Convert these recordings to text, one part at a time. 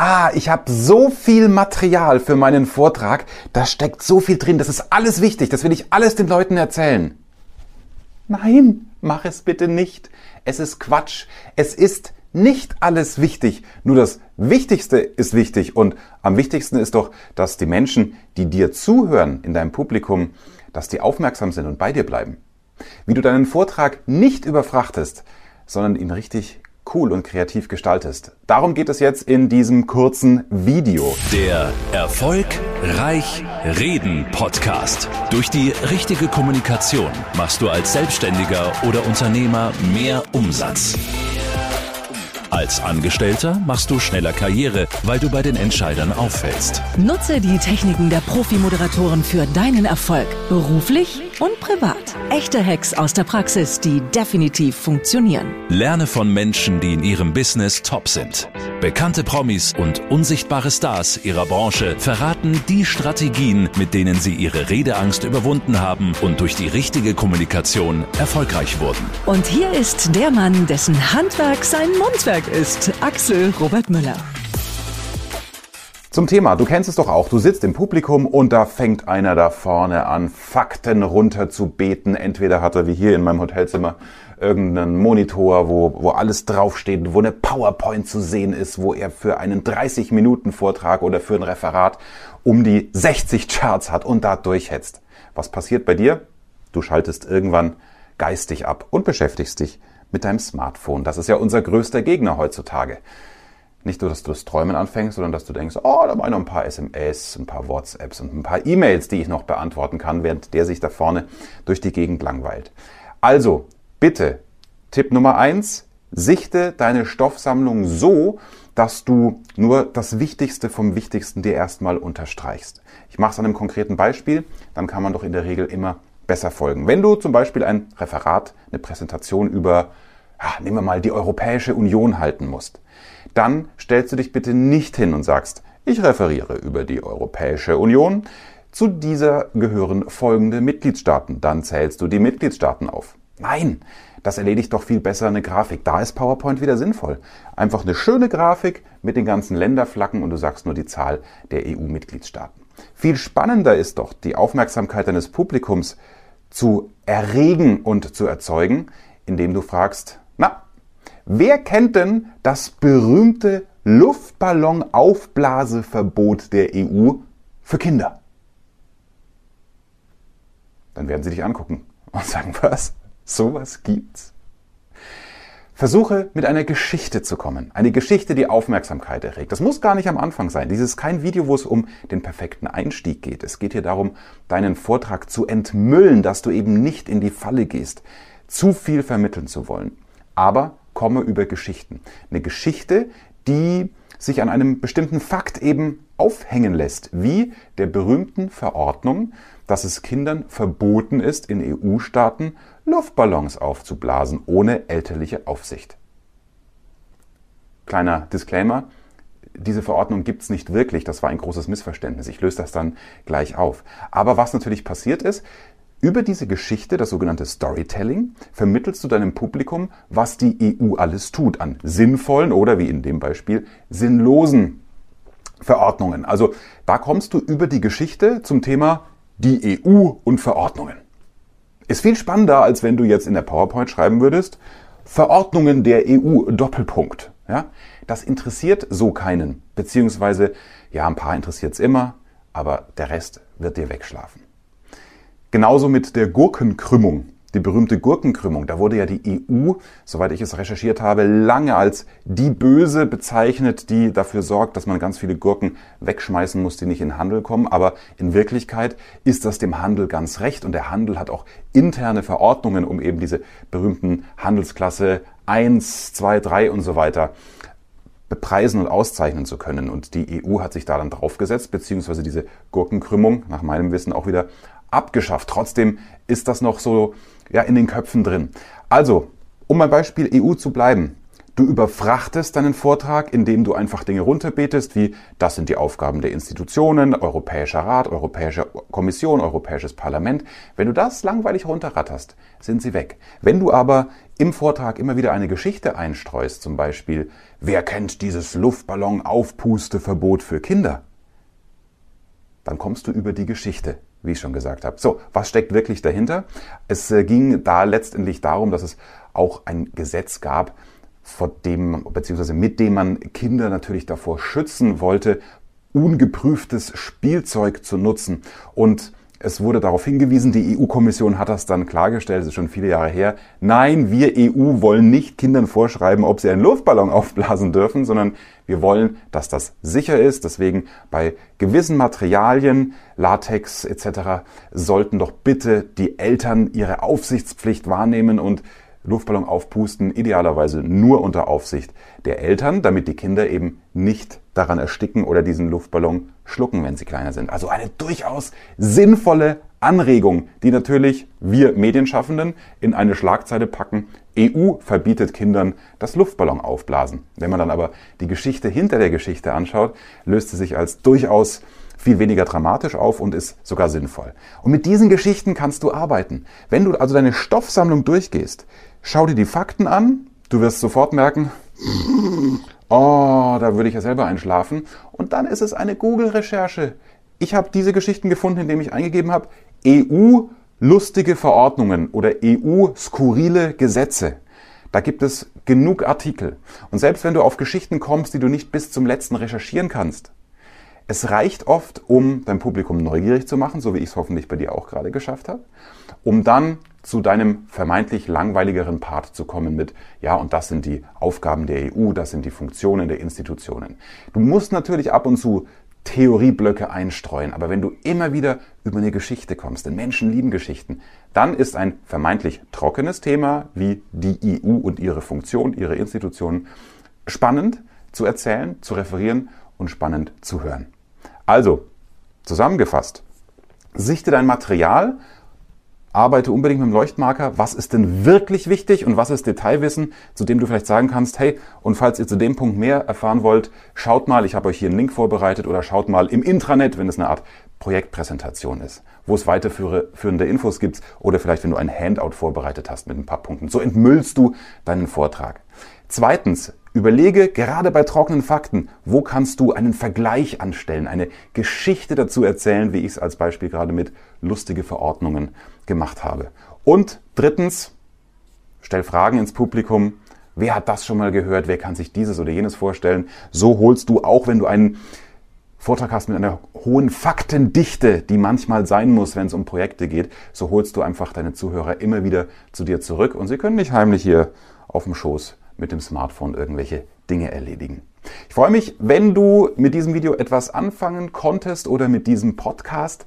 ah, ich habe so viel Material für meinen Vortrag, da steckt so viel drin, das ist alles wichtig, das will ich alles den Leuten erzählen. Nein, mach es bitte nicht. Es ist Quatsch. Es ist nicht alles wichtig. Nur das Wichtigste ist wichtig. Und am wichtigsten ist doch, dass die Menschen, die dir zuhören in deinem Publikum, dass die aufmerksam sind und bei dir bleiben. Wie du deinen Vortrag nicht überfrachtest, sondern ihn richtig cool und kreativ gestaltest. Darum geht es jetzt in diesem kurzen Video. Der Erfolg Reich Reden Podcast. Durch die richtige Kommunikation machst du als Selbstständiger oder Unternehmer mehr Umsatz. Als Angestellter machst du schneller Karriere, weil du bei den Entscheidern auffällst. Nutze die Techniken der Profi-Moderatoren für deinen Erfolg, beruflich und privat. Echte Hacks aus der Praxis, die definitiv funktionieren. Lerne von Menschen, die in ihrem Business top sind. Bekannte Promis und unsichtbare Stars ihrer Branche verraten die Strategien, mit denen sie ihre Redeangst überwunden haben und durch die richtige Kommunikation erfolgreich wurden. Und hier ist der Mann, dessen Handwerk sein Mundwerk ist, Axel Robert Müller. Zum Thema, du kennst es doch auch, du sitzt im Publikum und da fängt einer da vorne an, Fakten runter zu beten. Entweder hat er wie hier in meinem Hotelzimmer irgendeinen Monitor, wo, wo alles draufsteht, wo eine PowerPoint zu sehen ist, wo er für einen 30-Minuten-Vortrag oder für ein Referat um die 60 Charts hat und da durchhetzt. Was passiert bei dir? Du schaltest irgendwann geistig ab und beschäftigst dich mit deinem Smartphone. Das ist ja unser größter Gegner heutzutage. Nicht nur, dass du das Träumen anfängst, sondern dass du denkst, oh, da waren noch ein paar SMS, ein paar WhatsApps und ein paar E-Mails, die ich noch beantworten kann, während der sich da vorne durch die Gegend langweilt. Also, Bitte, Tipp Nummer eins, sichte deine Stoffsammlung so, dass du nur das Wichtigste vom Wichtigsten dir erstmal unterstreichst. Ich mache es an einem konkreten Beispiel, dann kann man doch in der Regel immer besser folgen. Wenn du zum Beispiel ein Referat, eine Präsentation über, ja, nehmen wir mal, die Europäische Union halten musst, dann stellst du dich bitte nicht hin und sagst, ich referiere über die Europäische Union. Zu dieser gehören folgende Mitgliedstaaten. Dann zählst du die Mitgliedstaaten auf. Nein, das erledigt doch viel besser eine Grafik. Da ist PowerPoint wieder sinnvoll. Einfach eine schöne Grafik mit den ganzen Länderflaggen und du sagst nur die Zahl der EU-Mitgliedstaaten. Viel spannender ist doch, die Aufmerksamkeit deines Publikums zu erregen und zu erzeugen, indem du fragst, wer kennt denn das berühmte Luftballon-Aufblaseverbot der EU für Kinder? Dann werden sie dich angucken und sagen, was? Sowas gibt's. Versuche mit einer Geschichte zu kommen. Eine Geschichte, die Aufmerksamkeit erregt. Das muss gar nicht am Anfang sein. Dies ist kein Video, wo es um den perfekten Einstieg geht. Es geht hier darum, deinen Vortrag zu entmüllen, dass du eben nicht in die Falle gehst, zu viel vermitteln zu wollen. Aber komme über Geschichten. Eine Geschichte, die sich an einem bestimmten Fakt eben aufhängen lässt, wie der berühmten Verordnung, dass es Kindern verboten ist, in EU-Staaten Luftballons aufzublasen ohne elterliche Aufsicht. Kleiner Disclaimer, diese Verordnung gibt es nicht wirklich, das war ein großes Missverständnis. Ich löse das dann gleich auf. Aber was natürlich passiert ist, über diese Geschichte, das sogenannte Storytelling, vermittelst du deinem Publikum, was die EU alles tut an sinnvollen oder wie in dem Beispiel sinnlosen Verordnungen. Also da kommst du über die Geschichte zum Thema die EU und Verordnungen. Ist viel spannender, als wenn du jetzt in der PowerPoint schreiben würdest, Verordnungen der EU Doppelpunkt. Ja? Das interessiert so keinen. Beziehungsweise, ja, ein paar interessiert es immer, aber der Rest wird dir wegschlafen. Genauso mit der Gurkenkrümmung. Die berühmte Gurkenkrümmung, da wurde ja die EU, soweit ich es recherchiert habe, lange als die Böse bezeichnet, die dafür sorgt, dass man ganz viele Gurken wegschmeißen muss, die nicht in Handel kommen. Aber in Wirklichkeit ist das dem Handel ganz recht und der Handel hat auch interne Verordnungen, um eben diese berühmten Handelsklasse 1, 2, 3 und so weiter bepreisen und auszeichnen zu können. Und die EU hat sich da dann draufgesetzt, beziehungsweise diese Gurkenkrümmung nach meinem Wissen auch wieder abgeschafft. Trotzdem ist das noch so ja, in den Köpfen drin. Also, um beim Beispiel EU zu bleiben. Du überfrachtest deinen Vortrag, indem du einfach Dinge runterbetest, wie das sind die Aufgaben der Institutionen, Europäischer Rat, Europäische Kommission, Europäisches Parlament. Wenn du das langweilig runterratterst, sind sie weg. Wenn du aber im Vortrag immer wieder eine Geschichte einstreust, zum Beispiel, wer kennt dieses Luftballon-Aufpusteverbot für Kinder? Dann kommst du über die Geschichte wie ich schon gesagt habe. So, was steckt wirklich dahinter? Es äh, ging da letztendlich darum, dass es auch ein Gesetz gab, vor dem, beziehungsweise mit dem man Kinder natürlich davor schützen wollte, ungeprüftes Spielzeug zu nutzen. Und es wurde darauf hingewiesen, die EU-Kommission hat das dann klargestellt, es ist schon viele Jahre her. Nein, wir EU wollen nicht Kindern vorschreiben, ob sie einen Luftballon aufblasen dürfen, sondern wir wollen, dass das sicher ist. Deswegen bei gewissen Materialien, Latex etc., sollten doch bitte die Eltern ihre Aufsichtspflicht wahrnehmen und Luftballon aufpusten, idealerweise nur unter Aufsicht der Eltern, damit die Kinder eben nicht daran ersticken oder diesen Luftballon schlucken, wenn sie kleiner sind. Also eine durchaus sinnvolle Anregung, die natürlich wir Medienschaffenden in eine Schlagzeile packen. EU verbietet Kindern das Luftballon aufblasen. Wenn man dann aber die Geschichte hinter der Geschichte anschaut, löst sie sich als durchaus viel weniger dramatisch auf und ist sogar sinnvoll. Und mit diesen Geschichten kannst du arbeiten. Wenn du also deine Stoffsammlung durchgehst, schau dir die Fakten an, du wirst sofort merken, oh, da würde ich ja selber einschlafen. Und dann ist es eine Google-Recherche. Ich habe diese Geschichten gefunden, indem ich eingegeben habe, EU lustige Verordnungen oder EU skurrile Gesetze. Da gibt es genug Artikel. Und selbst wenn du auf Geschichten kommst, die du nicht bis zum letzten recherchieren kannst, es reicht oft, um dein Publikum neugierig zu machen, so wie ich es hoffentlich bei dir auch gerade geschafft habe, um dann zu deinem vermeintlich langweiligeren Part zu kommen mit, ja, und das sind die Aufgaben der EU, das sind die Funktionen der Institutionen. Du musst natürlich ab und zu Theorieblöcke einstreuen, aber wenn du immer wieder über eine Geschichte kommst, denn Menschen lieben Geschichten, dann ist ein vermeintlich trockenes Thema wie die EU und ihre Funktion, ihre Institutionen spannend zu erzählen, zu referieren und spannend zu hören. Also, zusammengefasst, sichte dein Material, arbeite unbedingt mit dem Leuchtmarker, was ist denn wirklich wichtig und was ist Detailwissen, zu dem du vielleicht sagen kannst, hey, und falls ihr zu dem Punkt mehr erfahren wollt, schaut mal, ich habe euch hier einen Link vorbereitet oder schaut mal im Intranet, wenn es eine Art Projektpräsentation ist, wo es weiterführende Infos gibt oder vielleicht, wenn du ein Handout vorbereitet hast mit ein paar Punkten. So entmüllst du deinen Vortrag. Zweitens, Überlege gerade bei trockenen Fakten, wo kannst du einen Vergleich anstellen, eine Geschichte dazu erzählen, wie ich es als Beispiel gerade mit lustige Verordnungen gemacht habe. Und drittens, stell Fragen ins Publikum. Wer hat das schon mal gehört? Wer kann sich dieses oder jenes vorstellen? So holst du, auch wenn du einen Vortrag hast mit einer hohen Faktendichte, die manchmal sein muss, wenn es um Projekte geht, so holst du einfach deine Zuhörer immer wieder zu dir zurück und sie können nicht heimlich hier auf dem Schoß mit dem Smartphone irgendwelche Dinge erledigen. Ich freue mich, wenn du mit diesem Video etwas anfangen konntest oder mit diesem Podcast.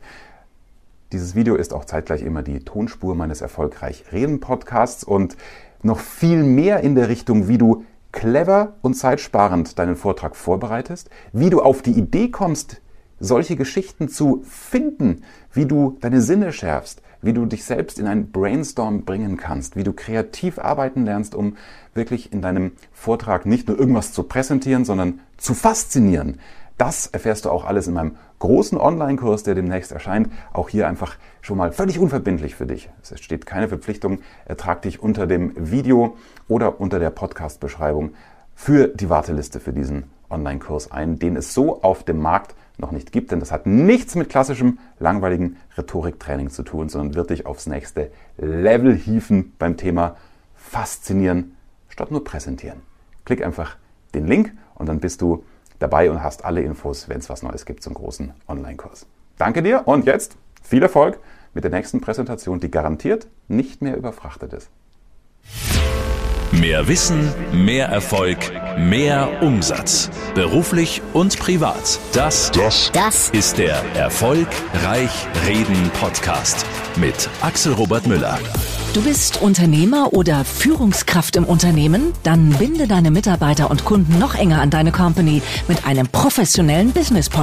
Dieses Video ist auch zeitgleich immer die Tonspur meines erfolgreich Reden Podcasts und noch viel mehr in der Richtung, wie du clever und zeitsparend deinen Vortrag vorbereitest, wie du auf die Idee kommst, solche Geschichten zu finden, wie du deine Sinne schärfst, wie du dich selbst in ein Brainstorm bringen kannst, wie du kreativ arbeiten lernst, um wirklich in deinem Vortrag nicht nur irgendwas zu präsentieren, sondern zu faszinieren. Das erfährst du auch alles in meinem großen Online-Kurs, der demnächst erscheint. Auch hier einfach schon mal völlig unverbindlich für dich. Es steht keine Verpflichtung. Ertrag dich unter dem Video oder unter der Podcast-Beschreibung für die Warteliste für diesen Online-Kurs ein, den es so auf dem Markt noch nicht gibt, denn das hat nichts mit klassischem, langweiligen Rhetoriktraining zu tun, sondern wird dich aufs nächste Level hieven beim Thema Faszinieren statt nur Präsentieren. Klick einfach den Link und dann bist du dabei und hast alle Infos, wenn es was Neues gibt zum großen Online-Kurs. Danke dir und jetzt viel Erfolg mit der nächsten Präsentation, die garantiert nicht mehr überfrachtet ist. Mehr Wissen, mehr Erfolg, mehr Umsatz. Beruflich und privat. Das, das, das ist der Erfolgreich Reden Podcast mit Axel Robert Müller. Du bist Unternehmer oder Führungskraft im Unternehmen? Dann binde deine Mitarbeiter und Kunden noch enger an deine Company mit einem professionellen Business Podcast.